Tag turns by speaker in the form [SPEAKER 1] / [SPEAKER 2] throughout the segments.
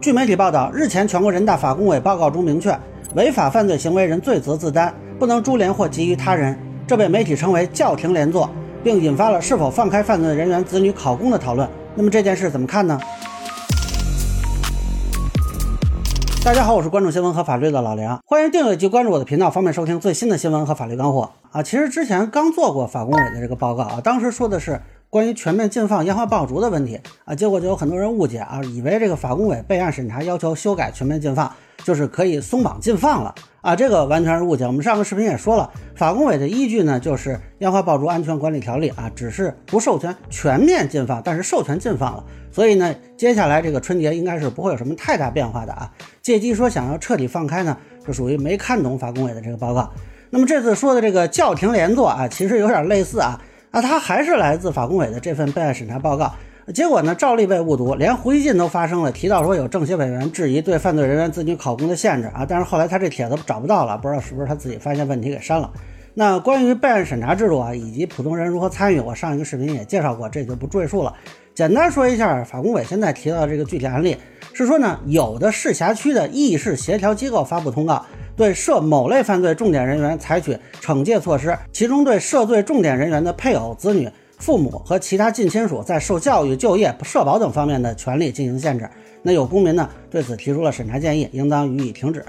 [SPEAKER 1] 据媒体报道，日前全国人大法工委报告中明确，违法犯罪行为人罪责自担，不能株连或给予他人。这被媒体称为叫停连坐，并引发了是否放开犯罪人员子女考公的讨论。那么这件事怎么看呢？大家好，我是关注新闻和法律的老梁，欢迎订阅及关注我的频道，方便收听最新的新闻和法律干货啊。其实之前刚做过法工委的这个报告啊，当时说的是。关于全面禁放烟花爆竹的问题啊，结果就有很多人误解啊，以为这个法工委备案审查要求修改全面禁放，就是可以松绑禁放了啊，这个完全是误解。我们上个视频也说了，法工委的依据呢就是《烟花爆竹安全管理条例》啊，只是不授权全面禁放，但是授权禁放了。所以呢，接下来这个春节应该是不会有什么太大变化的啊。借机说想要彻底放开呢，就属于没看懂法工委的这个报告。那么这次说的这个叫停连坐啊，其实有点类似啊。那他还是来自法工委的这份备案审查报告，结果呢，照例被误读，连胡锡进都发声了，提到说有政协委员质疑对犯罪人员子女考公的限制啊，但是后来他这帖子找不到了，不知道是不是他自己发现问题给删了。那关于备案审查制度啊，以及普通人如何参与，我上一个视频也介绍过，这就不赘述了。简单说一下，法工委现在提到这个具体案例是说呢，有的市辖区的议事协调机构发布通告。对涉某类犯罪重点人员采取惩戒措施，其中对涉罪重点人员的配偶、子女、父母和其他近亲属在受教育、就业、社保等方面的权利进行限制。那有公民呢对此提出了审查建议，应当予以停止。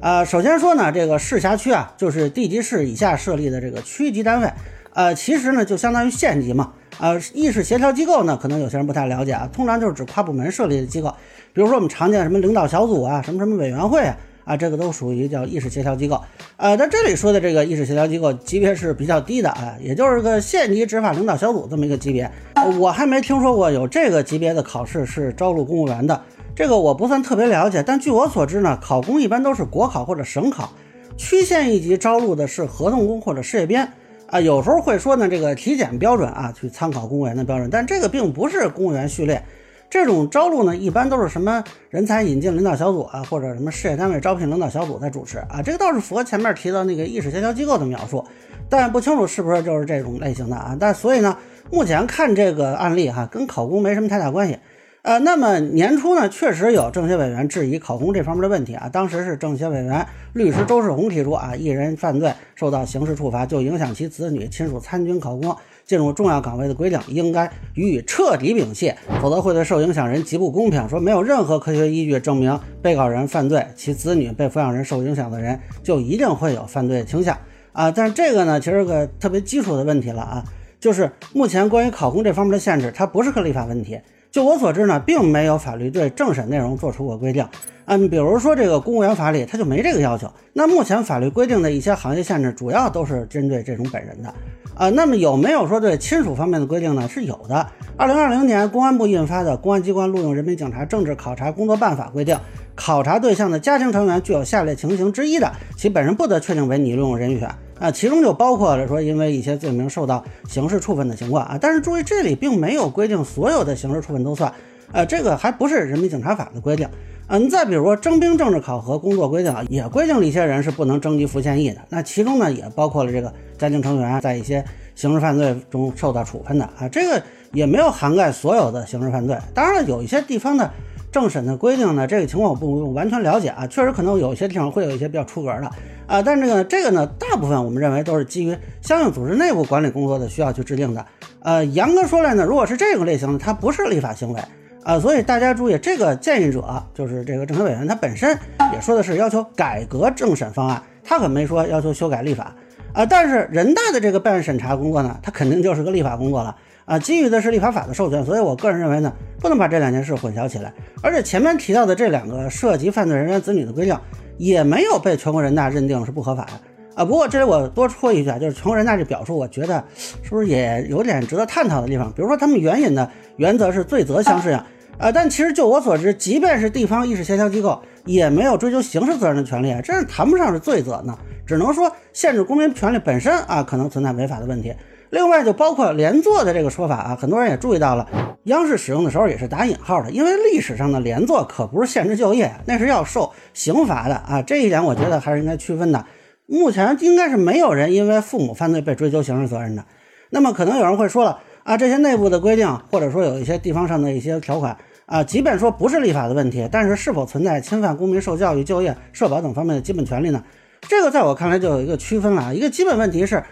[SPEAKER 1] 呃，首先说呢，这个市辖区啊，就是地级市以下设立的这个区级单位，呃，其实呢就相当于县级嘛。呃，议事协调机构呢，可能有些人不太了解啊，通常就是指跨部门设立的机构，比如说我们常见什么领导小组啊，什么什么委员会啊。啊，这个都属于叫议事协调机构，呃，在这里说的这个议事协调机构级别是比较低的啊，也就是个县级执法领导小组这么一个级别，我还没听说过有这个级别的考试是招录公务员的，这个我不算特别了解，但据我所知呢，考公一般都是国考或者省考，区县一级招录的是合同工或者事业编，啊，有时候会说呢这个体检标准啊，去参考公务员的标准，但这个并不是公务员序列。这种招录呢，一般都是什么人才引进领导小组啊，或者什么事业单位招聘领导小组在主持啊，这个倒是符合前面提到那个意识协调机构的描述，但不清楚是不是就是这种类型的啊。但所以呢，目前看这个案例哈，跟考公没什么太大关系。呃，那么年初呢，确实有政协委员质疑考公这方面的问题啊。当时是政协委员律师周世红提出啊，一人犯罪受到刑事处罚，就影响其子女亲属参军考公。进入重要岗位的规定应该予以彻底摒弃，否则会对受影响人极不公平。说没有任何科学依据证明被告人犯罪，其子女、被抚养人受影响的人就一定会有犯罪倾向啊！但是这个呢，其实是个特别基础的问题了啊，就是目前关于考公这方面的限制，它不是个立法问题。就我所知呢，并没有法律对政审内容做出过规定。嗯，比如说这个公务员法里，它就没这个要求。那目前法律规定的一些行业限制，主要都是针对这种本人的。啊，那么有没有说对亲属方面的规定呢？是有的。二零二零年公安部印发的《公安机关录用人民警察政治考察工作办法》规定，考察对象的家庭成员具有下列情形之一的，其本人不得确定为拟录用人选。啊，其中就包括了说因为一些罪名受到刑事处分的情况啊。但是注意，这里并没有规定所有的刑事处分都算。呃，这个还不是人民警察法的规定。嗯，再比如说征兵政治考核工作规定啊，也规定了一些人是不能征集服现役的。那其中呢，也包括了这个家庭成员在一些刑事犯罪中受到处分的啊，这个也没有涵盖所有的刑事犯罪。当然了，有一些地方的政审的规定呢，这个情况我不完全了解啊，确实可能有些地方会有一些比较出格的啊。但这个这个呢，大部分我们认为都是基于相应组织内部管理工作的需要去制定的。呃，严格说来呢，如果是这个类型的，它不是立法行为。啊，所以大家注意，这个建议者就是这个政协委员，他本身也说的是要求改革政审方案，他可没说要求修改立法啊。但是人大的这个备案审查工作呢，它肯定就是个立法工作了啊，基于的是立法法的授权，所以我个人认为呢，不能把这两件事混淆起来。而且前面提到的这两个涉及犯罪人员子女的规定，也没有被全国人大认定是不合法的啊。不过这里我多说一句啊，就是全国人大这表述，我觉得是不是也有点值得探讨的地方？比如说他们援引的原则是罪责相适应。啊，但其实就我所知，即便是地方意识协调机构，也没有追究刑事责任的权利啊，这是谈不上是罪责呢，只能说限制公民权利本身啊，可能存在违法的问题。另外，就包括连坐的这个说法啊，很多人也注意到了，央视使用的时候也是打引号的，因为历史上的连坐可不是限制就业，那是要受刑罚的啊，这一点我觉得还是应该区分的。目前应该是没有人因为父母犯罪被追究刑事责任的。那么可能有人会说了。啊，这些内部的规定，或者说有一些地方上的一些条款，啊，即便说不是立法的问题，但是是否存在侵犯公民受教育、就业、社保等方面的基本权利呢？这个在我看来就有一个区分了啊。一个基本问题是，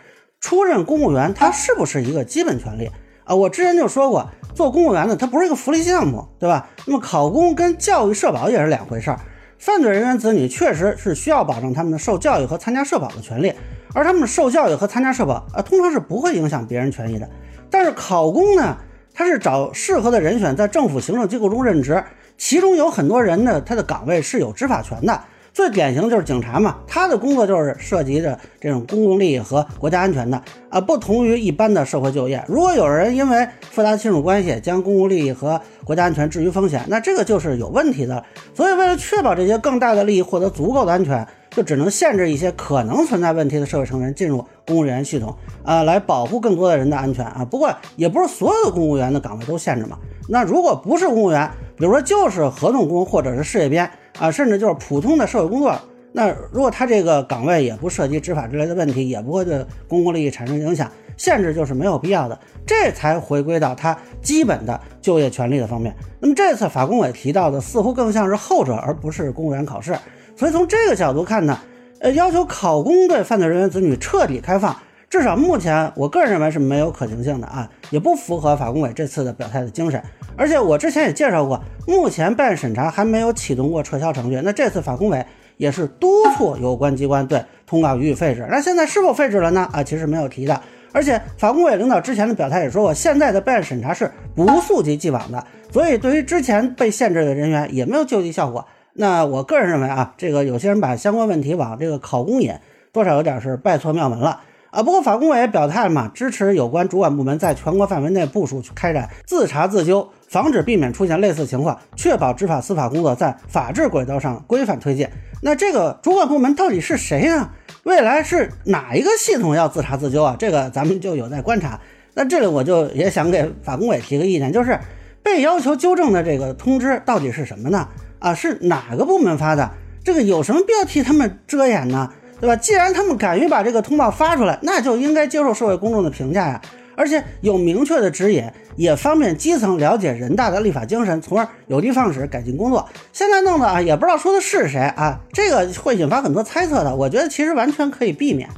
[SPEAKER 1] 出任公务员它是不是一个基本权利啊？我之前就说过，做公务员呢，它不是一个福利项目，对吧？那么考公跟教育、社保也是两回事儿。犯罪人员子女确实是需要保障他们的受教育和参加社保的权利，而他们受教育和参加社保啊，通常是不会影响别人权益的。但是考公呢？他是找适合的人选在政府行政机构中任职，其中有很多人呢，他的岗位是有执法权的。最典型就是警察嘛，他的工作就是涉及着这种公共利益和国家安全的啊，不同于一般的社会就业。如果有人因为复杂亲属关系将公共利益和国家安全置于风险，那这个就是有问题的。所以，为了确保这些更大的利益获得足够的安全。就只能限制一些可能存在问题的社会成员进入公务员系统啊，来保护更多的人的安全啊。不过也不是所有的公务员的岗位都限制嘛。那如果不是公务员，比如说就是合同工或者是事业编啊，甚至就是普通的社会工作，那如果他这个岗位也不涉及执法之类的问题，也不会对公共利益产生影响，限制就是没有必要的。这才回归到他基本的就业权利的方面。那么这次法工委提到的似乎更像是后者，而不是公务员考试。所以从这个角度看呢，呃，要求考公对犯罪人员子女彻底开放，至少目前我个人认为是没有可行性的啊，也不符合法工委这次的表态的精神。而且我之前也介绍过，目前备案审查还没有启动过撤销程序。那这次法工委也是督促有关机关对通告予以废止。那现在是否废止了呢？啊，其实没有提的。而且法工委领导之前的表态也说过，现在的备案审查是不溯及既往的，所以对于之前被限制的人员也没有救济效果。那我个人认为啊，这个有些人把相关问题往这个考公引，多少有点是拜错庙门了啊。不过法工委也表态嘛，支持有关主管部门在全国范围内部署去开展自查自纠，防止避免出现类似情况，确保执法司法工作在法治轨道上规范推进。那这个主管部门到底是谁呢？未来是哪一个系统要自查自纠啊？这个咱们就有待观察。那这里我就也想给法工委提个意见，就是被要求纠正的这个通知到底是什么呢？啊，是哪个部门发的？这个有什么必要替他们遮掩呢？对吧？既然他们敢于把这个通报发出来，那就应该接受社会公众的评价呀。而且有明确的指引，也方便基层了解人大的立法精神，从而有的放矢改进工作。现在弄的啊，也不知道说的是谁啊，这个会引发很多猜测的。我觉得其实完全可以避免。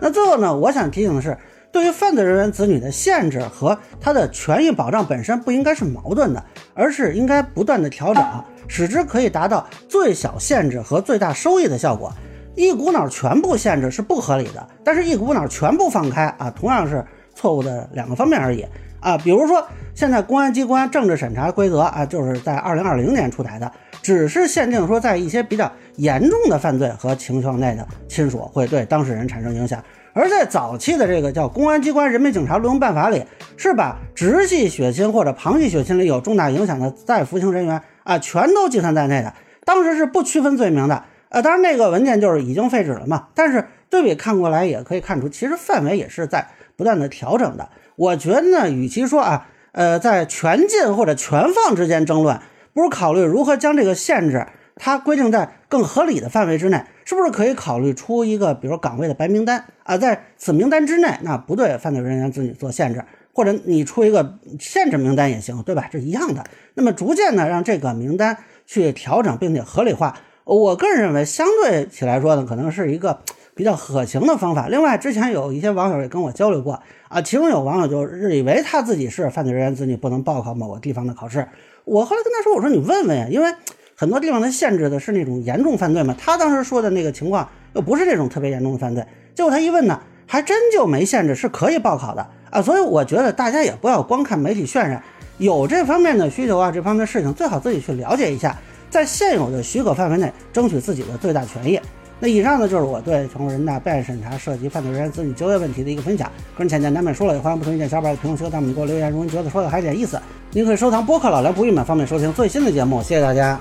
[SPEAKER 1] 那最后呢，我想提醒的是，对于犯罪人员子女的限制和他的权益保障本身不应该是矛盾的，而是应该不断的调整。使之可以达到最小限制和最大收益的效果。一股脑全部限制是不合理的，但是一股脑全部放开啊，同样是错误的两个方面而已啊。比如说，现在公安机关政治审查规则啊，就是在二零二零年出台的，只是限定说在一些比较严重的犯罪和情况内的亲属会对当事人产生影响。而在早期的这个叫《公安机关人民警察录用办法》里，是把直系血亲或者旁系血亲里有重大影响的在服刑人员。啊，全都计算在内的，当时是不区分罪名的。呃，当然那个文件就是已经废止了嘛。但是对比看过来，也可以看出，其实范围也是在不断的调整的。我觉得呢，与其说啊，呃，在全禁或者全放之间争论，不如考虑如何将这个限制它规定在更合理的范围之内，是不是可以考虑出一个，比如岗位的白名单啊，在此名单之内，那不对犯罪人员子女做限制。或者你出一个限制名单也行，对吧？这一样的。那么逐渐的让这个名单去调整，并且合理化。我个人认为，相对起来说呢，可能是一个比较可行的方法。另外，之前有一些网友也跟我交流过啊，其中有网友就以为他自己是犯罪人员子女，不能报考某个地方的考试。我后来跟他说，我说你问问呀，因为很多地方他限制的是那种严重犯罪嘛。他当时说的那个情况又不是这种特别严重的犯罪。结果他一问呢，还真就没限制，是可以报考的。啊，所以我觉得大家也不要光看媒体渲染，有这方面的需求啊，这方面的事情最好自己去了解一下，在现有的许可范围内争取自己的最大权益。那以上呢就是我对全国人大备案审查涉及犯罪人员子女就业问题的一个分享。个人浅见难免说了，也欢迎不同意见小伙伴在评论区和弹幕里给我留言。如果你觉得说的还有点意思，您可以收藏播客老梁不郁闷，方便收听最新的节目。谢谢大家。